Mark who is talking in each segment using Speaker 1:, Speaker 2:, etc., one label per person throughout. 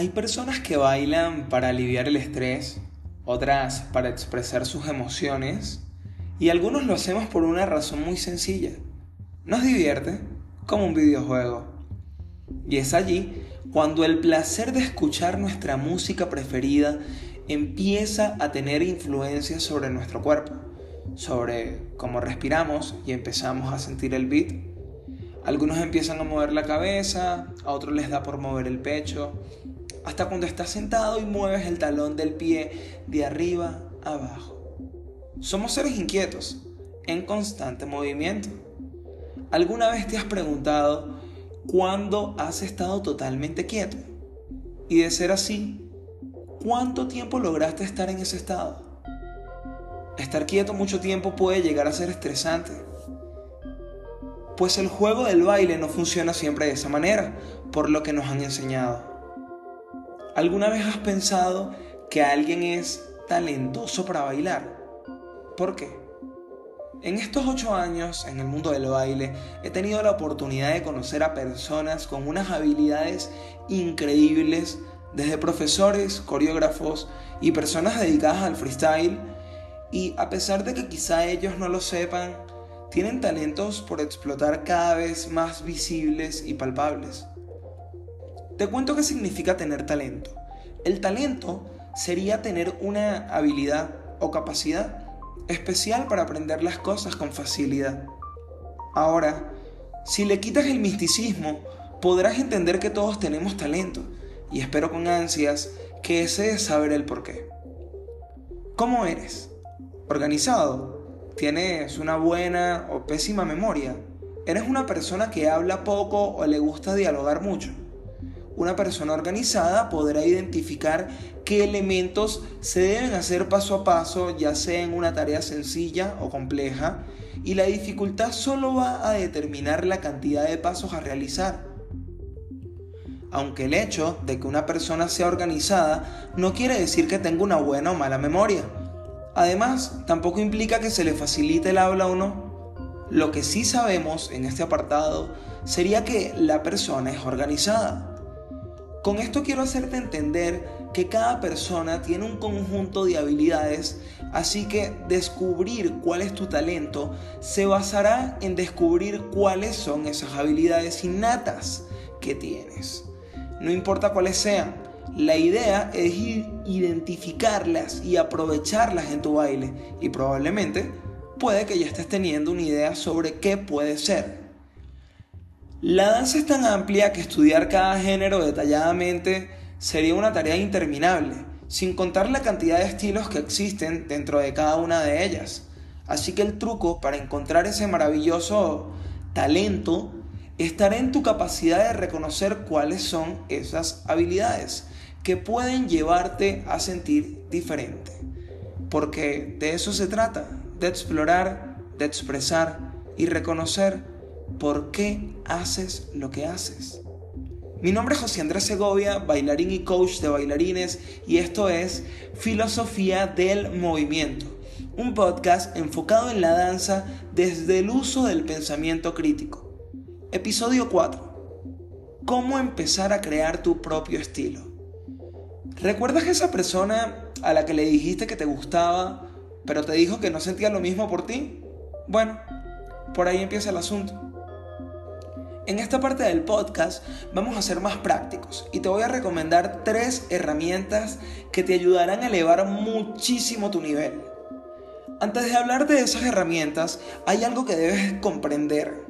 Speaker 1: Hay personas que bailan para aliviar el estrés, otras para expresar sus emociones y algunos lo hacemos por una razón muy sencilla. Nos divierte como un videojuego. Y es allí cuando el placer de escuchar nuestra música preferida empieza a tener influencia sobre nuestro cuerpo, sobre cómo respiramos y empezamos a sentir el beat. Algunos empiezan a mover la cabeza, a otros les da por mover el pecho, hasta cuando estás sentado y mueves el talón del pie de arriba abajo. Somos seres inquietos, en constante movimiento. ¿Alguna vez te has preguntado cuándo has estado totalmente quieto? Y de ser así, ¿cuánto tiempo lograste estar en ese estado? Estar quieto mucho tiempo puede llegar a ser estresante. Pues el juego del baile no funciona siempre de esa manera, por lo que nos han enseñado. ¿Alguna vez has pensado que alguien es talentoso para bailar? ¿Por qué? En estos ocho años en el mundo del baile he tenido la oportunidad de conocer a personas con unas habilidades increíbles, desde profesores, coreógrafos y personas dedicadas al freestyle, y a pesar de que quizá ellos no lo sepan, tienen talentos por explotar cada vez más visibles y palpables. Te cuento qué significa tener talento. El talento sería tener una habilidad o capacidad especial para aprender las cosas con facilidad. Ahora, si le quitas el misticismo, podrás entender que todos tenemos talento y espero con ansias que desees saber el porqué. ¿Cómo eres? ¿Organizado? ¿Tienes una buena o pésima memoria? ¿Eres una persona que habla poco o le gusta dialogar mucho? Una persona organizada podrá identificar qué elementos se deben hacer paso a paso, ya sea en una tarea sencilla o compleja, y la dificultad solo va a determinar la cantidad de pasos a realizar. Aunque el hecho de que una persona sea organizada no quiere decir que tenga una buena o mala memoria. Además, tampoco implica que se le facilite el habla o no. Lo que sí sabemos en este apartado sería que la persona es organizada. Con esto quiero hacerte entender que cada persona tiene un conjunto de habilidades, así que descubrir cuál es tu talento se basará en descubrir cuáles son esas habilidades innatas que tienes. No importa cuáles sean, la idea es identificarlas y aprovecharlas en tu baile y probablemente puede que ya estés teniendo una idea sobre qué puede ser. La danza es tan amplia que estudiar cada género detalladamente sería una tarea interminable, sin contar la cantidad de estilos que existen dentro de cada una de ellas. Así que el truco para encontrar ese maravilloso talento estará en tu capacidad de reconocer cuáles son esas habilidades que pueden llevarte a sentir diferente. Porque de eso se trata, de explorar, de expresar y reconocer por qué haces lo que haces. Mi nombre es José Andrés Segovia, bailarín y coach de bailarines, y esto es Filosofía del Movimiento, un podcast enfocado en la danza desde el uso del pensamiento crítico. Episodio 4. ¿Cómo empezar a crear tu propio estilo? ¿Recuerdas esa persona a la que le dijiste que te gustaba, pero te dijo que no sentía lo mismo por ti? Bueno, por ahí empieza el asunto. En esta parte del podcast vamos a ser más prácticos y te voy a recomendar tres herramientas que te ayudarán a elevar muchísimo tu nivel. Antes de hablar de esas herramientas, hay algo que debes comprender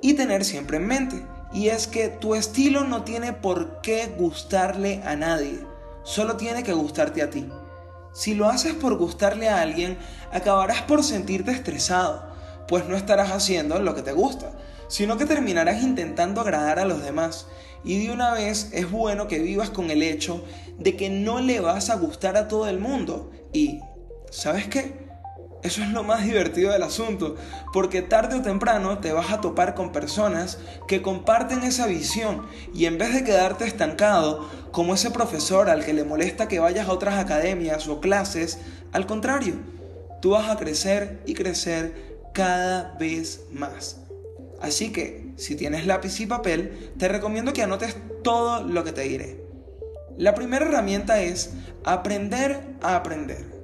Speaker 1: y tener siempre en mente, y es que tu estilo no tiene por qué gustarle a nadie, solo tiene que gustarte a ti. Si lo haces por gustarle a alguien, acabarás por sentirte estresado, pues no estarás haciendo lo que te gusta sino que terminarás intentando agradar a los demás. Y de una vez es bueno que vivas con el hecho de que no le vas a gustar a todo el mundo. Y, ¿sabes qué? Eso es lo más divertido del asunto, porque tarde o temprano te vas a topar con personas que comparten esa visión y en vez de quedarte estancado como ese profesor al que le molesta que vayas a otras academias o clases, al contrario, tú vas a crecer y crecer cada vez más. Así que, si tienes lápiz y papel, te recomiendo que anotes todo lo que te diré. La primera herramienta es aprender a aprender.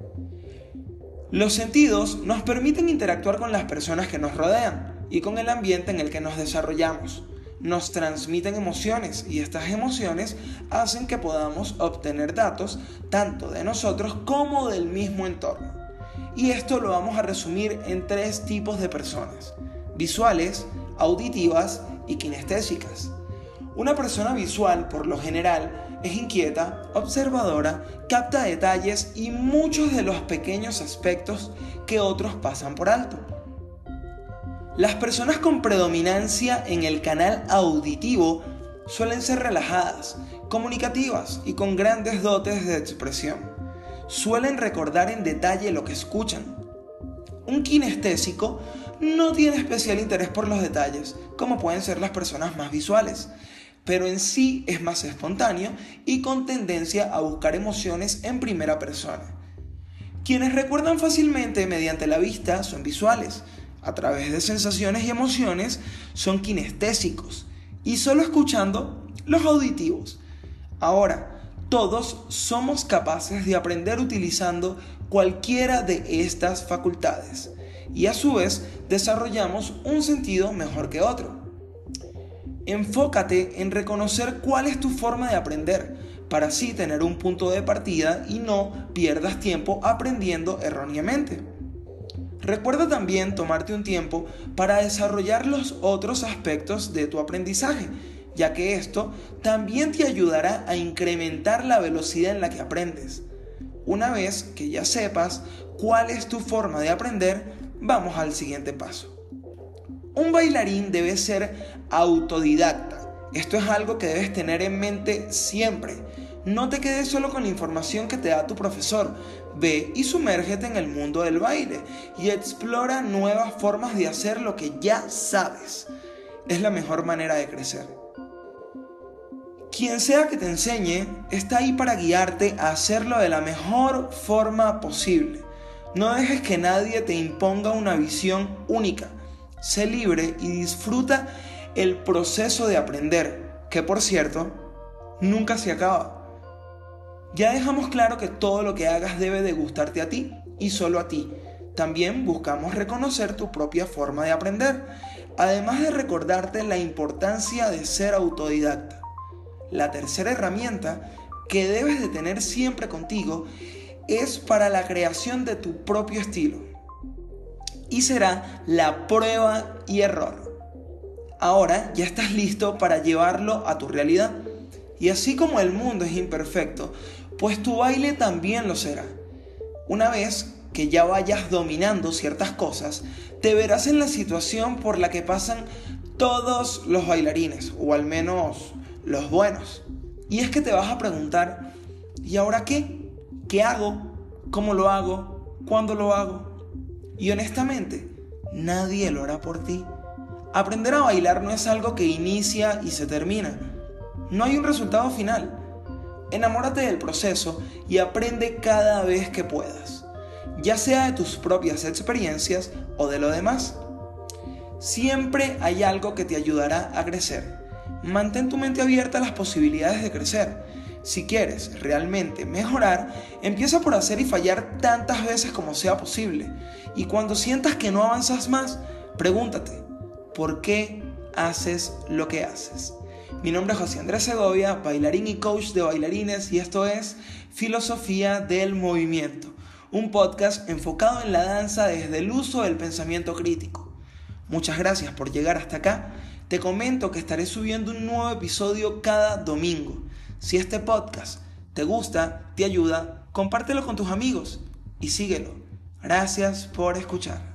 Speaker 1: Los sentidos nos permiten interactuar con las personas que nos rodean y con el ambiente en el que nos desarrollamos. Nos transmiten emociones y estas emociones hacen que podamos obtener datos tanto de nosotros como del mismo entorno. Y esto lo vamos a resumir en tres tipos de personas. Visuales, auditivas y kinestésicas. Una persona visual, por lo general, es inquieta, observadora, capta detalles y muchos de los pequeños aspectos que otros pasan por alto. Las personas con predominancia en el canal auditivo suelen ser relajadas, comunicativas y con grandes dotes de expresión. Suelen recordar en detalle lo que escuchan. Un kinestésico no tiene especial interés por los detalles, como pueden ser las personas más visuales pero en sí es más espontáneo y con tendencia a buscar emociones en primera persona. Quienes recuerdan fácilmente mediante la vista son visuales, a través de sensaciones y emociones son kinestésicos y solo escuchando los auditivos. Ahora, todos somos capaces de aprender utilizando cualquiera de estas facultades y a su vez desarrollamos un sentido mejor que otro. Enfócate en reconocer cuál es tu forma de aprender para así tener un punto de partida y no pierdas tiempo aprendiendo erróneamente. Recuerda también tomarte un tiempo para desarrollar los otros aspectos de tu aprendizaje, ya que esto también te ayudará a incrementar la velocidad en la que aprendes. Una vez que ya sepas cuál es tu forma de aprender, vamos al siguiente paso. Un bailarín debe ser autodidacta. Esto es algo que debes tener en mente siempre. No te quedes solo con la información que te da tu profesor. Ve y sumérgete en el mundo del baile y explora nuevas formas de hacer lo que ya sabes. Es la mejor manera de crecer. Quien sea que te enseñe está ahí para guiarte a hacerlo de la mejor forma posible. No dejes que nadie te imponga una visión única sé libre y disfruta el proceso de aprender, que por cierto, nunca se acaba. Ya dejamos claro que todo lo que hagas debe de gustarte a ti y solo a ti. También buscamos reconocer tu propia forma de aprender, además de recordarte la importancia de ser autodidacta. La tercera herramienta que debes de tener siempre contigo es para la creación de tu propio estilo y será la prueba y error. Ahora ya estás listo para llevarlo a tu realidad. Y así como el mundo es imperfecto, pues tu baile también lo será. Una vez que ya vayas dominando ciertas cosas, te verás en la situación por la que pasan todos los bailarines, o al menos los buenos. Y es que te vas a preguntar, ¿y ahora qué? ¿Qué hago? ¿Cómo lo hago? ¿Cuándo lo hago? Y honestamente, nadie lo hará por ti. Aprender a bailar no es algo que inicia y se termina. No hay un resultado final. Enamórate del proceso y aprende cada vez que puedas, ya sea de tus propias experiencias o de lo demás. Siempre hay algo que te ayudará a crecer. Mantén tu mente abierta a las posibilidades de crecer. Si quieres realmente mejorar, empieza por hacer y fallar tantas veces como sea posible. Y cuando sientas que no avanzas más, pregúntate, ¿por qué haces lo que haces? Mi nombre es José Andrés Segovia, bailarín y coach de bailarines y esto es Filosofía del Movimiento, un podcast enfocado en la danza desde el uso del pensamiento crítico. Muchas gracias por llegar hasta acá. Te comento que estaré subiendo un nuevo episodio cada domingo. Si este podcast te gusta, te ayuda, compártelo con tus amigos y síguelo. Gracias por escuchar.